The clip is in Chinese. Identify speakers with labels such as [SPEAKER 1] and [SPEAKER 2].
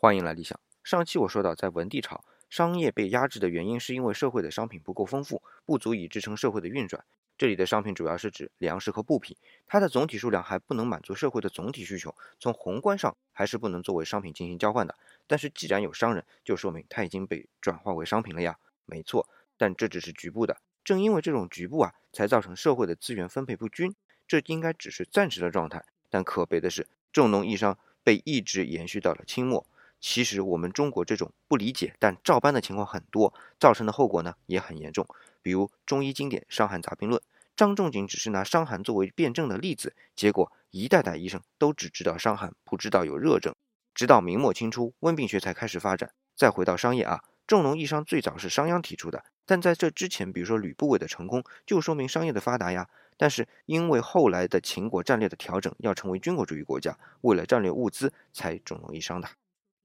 [SPEAKER 1] 欢迎来理想。上期我说到，在文帝朝，商业被压制的原因是因为社会的商品不够丰富，不足以支撑社会的运转。这里的商品主要是指粮食和布匹，它的总体数量还不能满足社会的总体需求，从宏观上还是不能作为商品进行交换的。但是既然有商人，就说明它已经被转化为商品了呀。没错，但这只是局部的。正因为这种局部啊，才造成社会的资源分配不均。这应该只是暂时的状态，但可悲的是，重农抑商被一直延续到了清末。其实我们中国这种不理解但照搬的情况很多，造成的后果呢也很严重。比如中医经典《伤寒杂病论》，张仲景只是拿伤寒作为辩证的例子，结果一代代医生都只知道伤寒，不知道有热症。直到明末清初，温病学才开始发展。再回到商业啊，重农抑商最早是商鞅提出的，但在这之前，比如说吕不韦的成功，就说明商业的发达呀。但是因为后来的秦国战略的调整，要成为军国主义国家，为了战略物资才重农抑商的。